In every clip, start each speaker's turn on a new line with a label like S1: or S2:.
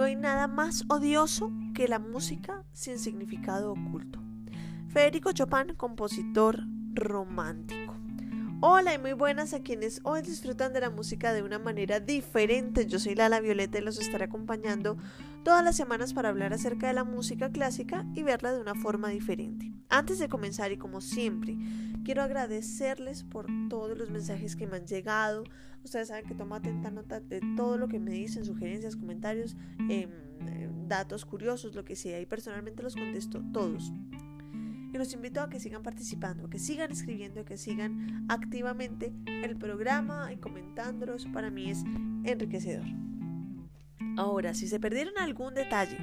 S1: No hay nada más odioso que la música sin significado oculto. Federico Chopin, compositor romántico. Hola y muy buenas a quienes hoy disfrutan de la música de una manera diferente. Yo soy Lala Violeta y los estaré acompañando todas las semanas para hablar acerca de la música clásica y verla de una forma diferente. Antes de comenzar y como siempre, quiero agradecerles por todos los mensajes que me han llegado. Ustedes saben que tomo atenta nota de todo lo que me dicen, sugerencias, comentarios, em, datos curiosos, lo que sea, y personalmente los contesto todos. Y los invito a que sigan participando, que sigan escribiendo, que sigan activamente el programa y comentándolo. Eso para mí es enriquecedor. Ahora, si se perdieron algún detalle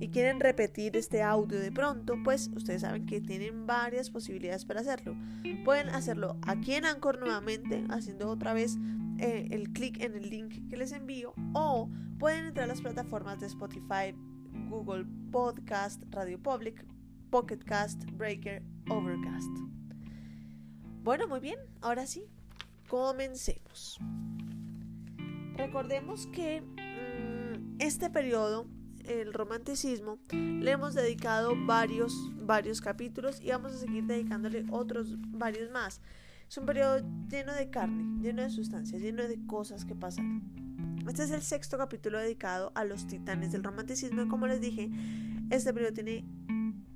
S1: y quieren repetir este audio de pronto, pues ustedes saben que tienen varias posibilidades para hacerlo. Pueden hacerlo aquí en Anchor nuevamente, haciendo otra vez eh, el clic en el link que les envío, o pueden entrar a las plataformas de Spotify, Google Podcast, Radio Public, Pocket Cast, Breaker, Overcast. Bueno, muy bien, ahora sí, comencemos. Recordemos que este periodo, el romanticismo, le hemos dedicado varios, varios capítulos y vamos a seguir dedicándole otros varios más. Es un periodo lleno de carne, lleno de sustancias, lleno de cosas que pasaron. Este es el sexto capítulo dedicado a los titanes del romanticismo y como les dije, este periodo tiene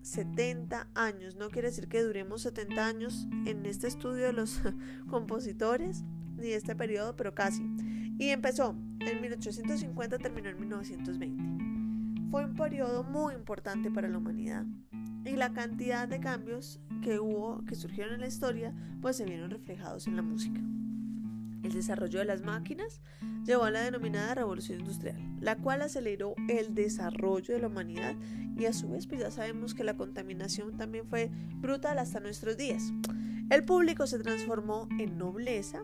S1: 70 años. No quiere decir que duremos 70 años en este estudio de los compositores ni este periodo, pero casi. Y empezó en 1850, terminó en 1920. Fue un periodo muy importante para la humanidad y la cantidad de cambios que hubo, que surgieron en la historia, pues se vieron reflejados en la música. El desarrollo de las máquinas llevó a la denominada revolución industrial, la cual aceleró el desarrollo de la humanidad y a su vez pues ya sabemos que la contaminación también fue brutal hasta nuestros días. El público se transformó en nobleza,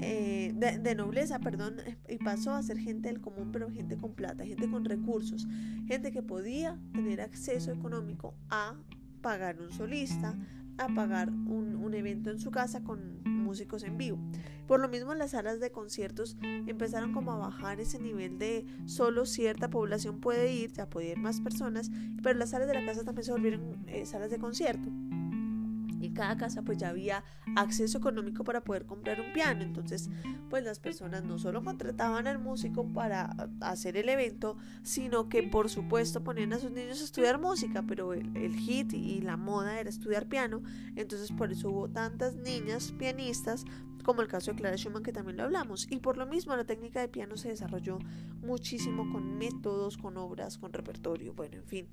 S1: eh, de, nobleza, perdón, y pasó a ser gente del común, pero gente con plata, gente con recursos, gente que podía tener acceso económico a pagar un solista, a pagar un, evento en su casa con músicos en vivo. Por lo mismo las salas de conciertos empezaron como a bajar ese nivel de solo cierta población puede ir, ya puede ir más personas, pero las salas de la casa también se volvieron eh, salas de concierto cada casa pues ya había acceso económico para poder comprar un piano. Entonces pues las personas no solo contrataban al músico para hacer el evento, sino que por supuesto ponían a sus niños a estudiar música, pero el, el hit y la moda era estudiar piano. Entonces por eso hubo tantas niñas pianistas como el caso de Clara Schumann que también lo hablamos. Y por lo mismo la técnica de piano se desarrolló muchísimo con métodos, con obras, con repertorio, bueno, en fin.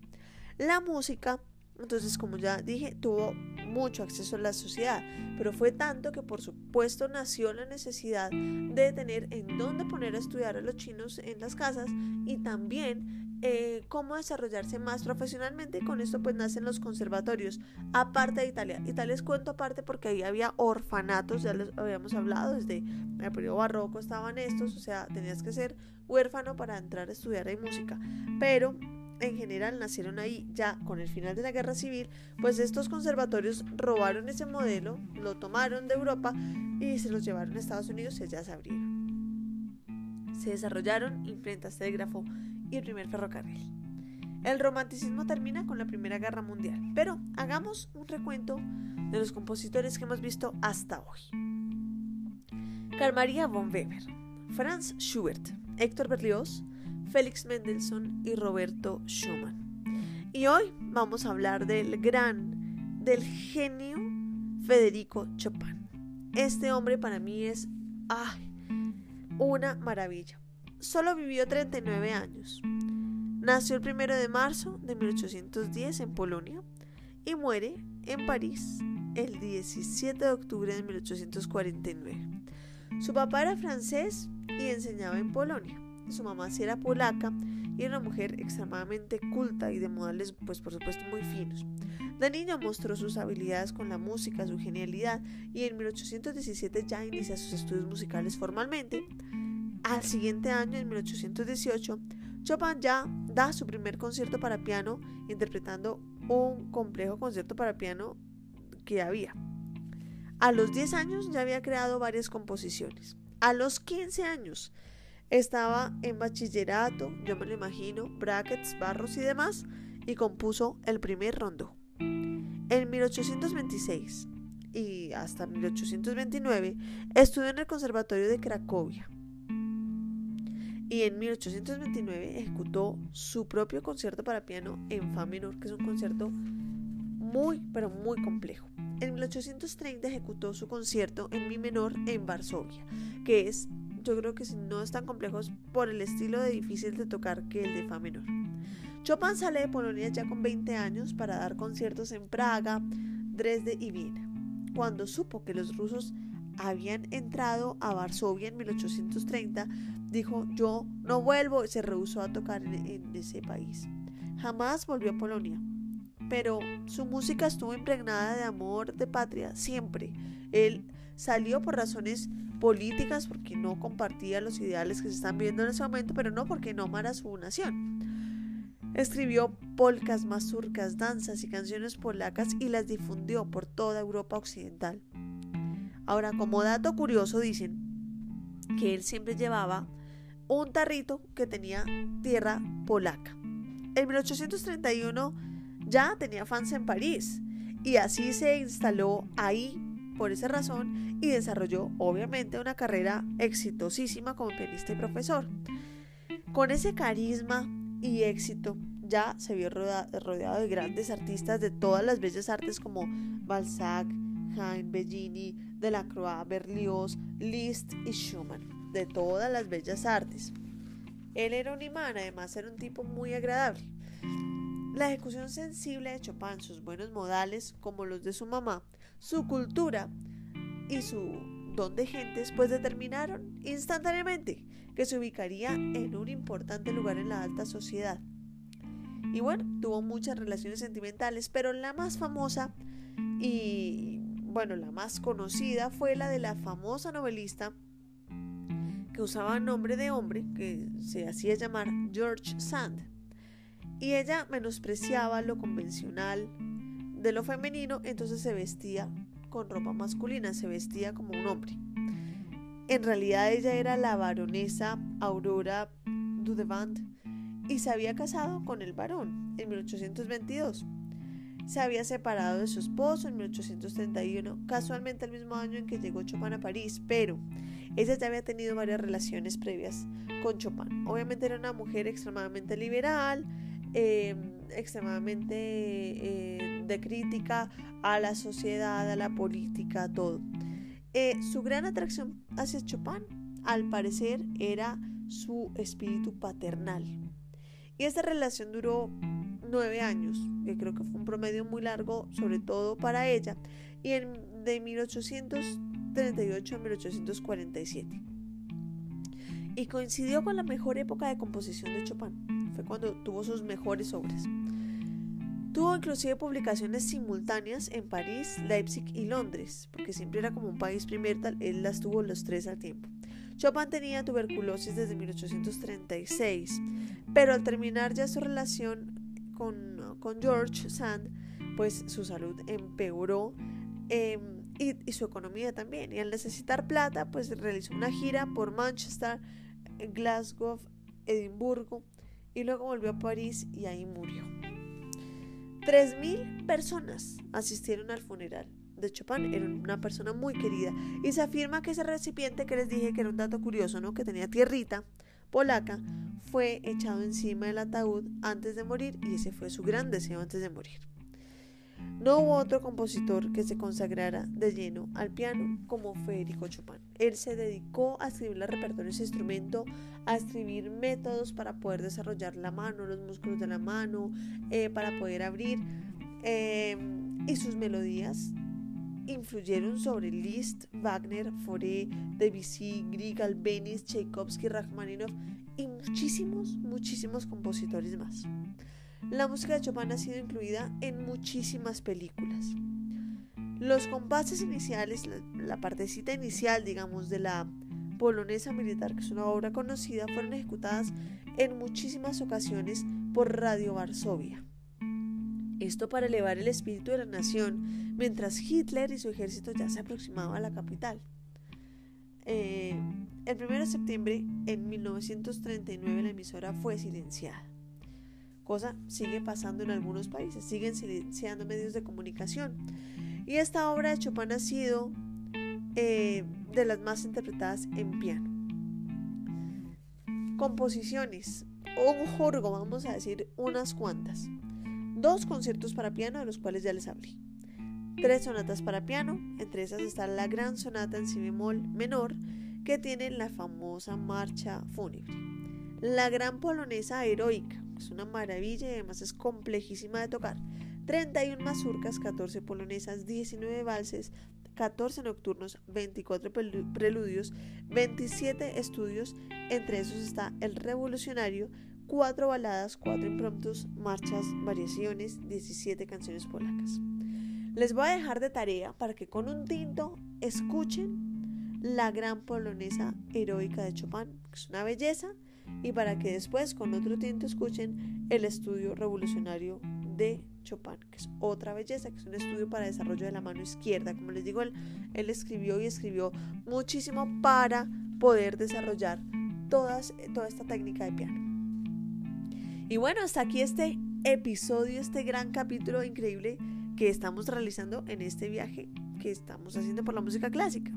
S1: La música entonces, como ya dije, tuvo mucho acceso a la sociedad, pero fue tanto que por supuesto nació la necesidad de tener en dónde poner a estudiar a los chinos en las casas y también eh, cómo desarrollarse más profesionalmente y con esto pues nacen los conservatorios, aparte de Italia. Italia es cuento aparte porque ahí había orfanatos, ya les habíamos hablado, desde el periodo barroco estaban estos, o sea, tenías que ser huérfano para entrar a estudiar ahí música, pero en general nacieron ahí ya con el final de la guerra civil, pues estos conservatorios robaron ese modelo, lo tomaron de Europa y se los llevaron a Estados Unidos y allá se abrieron. Se desarrollaron imprentas, telégrafo y el primer ferrocarril. El romanticismo termina con la Primera Guerra Mundial, pero hagamos un recuento de los compositores que hemos visto hasta hoy. Carl Maria von Weber, Franz Schubert, Héctor Berlioz, Félix Mendelssohn y Roberto Schumann. Y hoy vamos a hablar del gran, del genio Federico Chopin. Este hombre para mí es ay, una maravilla. Solo vivió 39 años. Nació el 1 de marzo de 1810 en Polonia y muere en París el 17 de octubre de 1849. Su papá era francés y enseñaba en Polonia. Su mamá sí era polaca y era una mujer extremadamente culta y de modales, pues por supuesto, muy finos. De niño mostró sus habilidades con la música, su genialidad, y en 1817 ya inicia sus estudios musicales formalmente. Al siguiente año, en 1818, Chopin ya da su primer concierto para piano, interpretando un complejo concierto para piano que había. A los 10 años ya había creado varias composiciones. A los 15 años Estaba en bachillerato, yo me lo imagino, brackets, barros y demás, y compuso el primer rondo. En 1826 y hasta 1829 estudió en el Conservatorio de Cracovia. Y en 1829 ejecutó su propio concierto para piano en Fa menor, que es un concierto muy, pero muy complejo. En 1830 ejecutó su concierto en Mi menor en Varsovia, que es, yo creo que no es tan complejo por el estilo de difícil de tocar que el de Fa menor. Chopin sale de Polonia ya con 20 años para dar conciertos en Praga, Dresde y Viena. Cuando supo que los rusos habían entrado a Varsovia en 1830, dijo yo no vuelvo y se rehusó a tocar en ese país. Jamás volvió a Polonia pero su música estuvo impregnada de amor de patria siempre. Él salió por razones políticas porque no compartía los ideales que se están viendo en ese momento, pero no porque no amara su nación. Escribió polcas, mazurcas, danzas y canciones polacas y las difundió por toda Europa occidental. Ahora, como dato curioso, dicen que él siempre llevaba un tarrito que tenía tierra polaca. En 1831 ya tenía fans en París y así se instaló ahí por esa razón y desarrolló obviamente una carrera exitosísima como pianista y profesor. Con ese carisma y éxito ya se vio rodeado de grandes artistas de todas las bellas artes como Balzac, Haydn, Bellini, Delacroix, Berlioz, Liszt y Schumann, de todas las bellas artes. Él era un imán, además era un tipo muy agradable. La ejecución sensible de Chopin, sus buenos modales como los de su mamá, su cultura y su don de gentes, pues determinaron instantáneamente que se ubicaría en un importante lugar en la alta sociedad. Y bueno, tuvo muchas relaciones sentimentales, pero la más famosa y bueno, la más conocida fue la de la famosa novelista que usaba nombre de hombre, que se hacía llamar George Sand y ella menospreciaba lo convencional de lo femenino, entonces se vestía con ropa masculina, se vestía como un hombre. En realidad ella era la baronesa Aurora Dudevant y se había casado con el varón en 1822. Se había separado de su esposo en 1831, casualmente el mismo año en que llegó Chopin a París, pero ella ya había tenido varias relaciones previas con Chopin. Obviamente era una mujer extremadamente liberal, Em, extremadamente eh, de crítica a la sociedad, a la política, a todo. Eh, su gran atracción hacia Chopin, al parecer, era su espíritu paternal. Y esta relación duró nueve años, que creo que fue un promedio muy largo, sobre todo para ella, y de 1838 a 1847. Y coincidió con la mejor época de composición de Chopin fue cuando tuvo sus mejores obras. Tuvo inclusive publicaciones simultáneas en París, Leipzig y Londres, porque siempre era como un país primer tal, él las tuvo los tres al tiempo. Chopin tenía tuberculosis desde 1836, pero al terminar ya su relación con, George Sand, pues su salud empeoró em, y, su economía también. Y al necesitar plata, pues realizó una gira por Manchester, Glasgow, Edimburgo y luego volvió a París y ahí murió. 3.000 personas asistieron al funeral de Chopin. Era una persona muy querida. Y se afirma que ese recipiente que les dije que era un dato curioso, ¿no? Que tenía tierrita polaca, fue echado encima del ataúd antes de morir y ese fue su gran deseo antes de morir. No hubo otro compositor que se consagrara de lleno al piano como Federico Chopin. Él se dedicó a escribir el repertorio de instrumento, a escribir métodos para poder desarrollar la mano, los músculos de la mano, eh, para poder abrir. Em, y sus melodías influyeron sobre Liszt, Wagner, Fauré, Debussy, Grieg, Albéniz, Tchaikovsky, Rachmaninoff y muchísimos, muchísimos compositores más. La música de Chopin ha sido incluida en muchísimas películas. Los compases iniciales, la, partecita inicial, digamos, de la polonesa militar, que es una obra conocida, fueron ejecutadas en muchísimas ocasiones por Radio Varsovia. Esto para elevar el espíritu de la nación, mientras Hitler y su ejército ya se aproximaban a la capital. Eh, el 1 de septiembre en 1939 la emisora fue silenciada. Cosa sigue pasando en algunos países, siguen silenciando medios de comunicación. Y esta obra de Chopin ha sido eh, de las más interpretadas en piano. Composiciones, un jurgo, vamos a decir unas cuantas. Dos conciertos para piano, de los cuales ya les hablé. Tres sonatas para piano, entre esas está la gran sonata en si bemol menor, que tiene la famosa marcha fúnebre. La gran polonesa heroica, es una maravilla y además es complejísima de tocar. 31 mazurcas, 14 polonesas, 19 valses, 14 nocturnos, 24 preludios, 27 estudios, entre esos está el revolucionario, 4 baladas, 4 impromptus, marchas, variaciones, 17 canciones polacas. Les voy a dejar de tarea para que con un tinto escuchen la gran polonesa heroica de Chopin, que es una belleza, y para que después con otro tinto escuchen el estudio revolucionario de Chopin, que es otra belleza, que es un estudio para desarrollo de la mano izquierda. Como les digo, él, él escribió y escribió muchísimo para poder desarrollar todas, toda esta técnica de piano. Y bueno, hasta aquí este episodio, este gran capítulo increíble que estamos realizando en este viaje que estamos haciendo por la música clásica.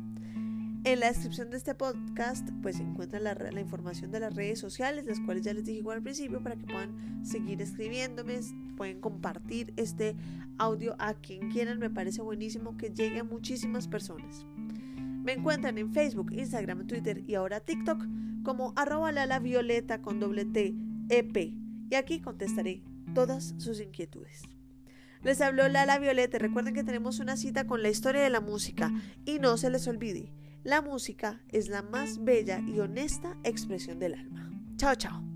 S1: En la descripción de este podcast pues se la, información de las redes sociales, las cuales ya les dije al principio, para que puedan seguir escribiéndome, pueden compartir este audio a quien quieran, me parece buenísimo que llegue a muchísimas personas. Me encuentran en Facebook, Instagram, Twitter y ahora TikTok como arroba lala violeta con doble T, EP, y aquí contestaré todas sus inquietudes. Les habló Lala Violeta, recuerden que tenemos una cita con la historia de la música y no se les olvide la música es la más bella y honesta expresión del alma. Chao, chao.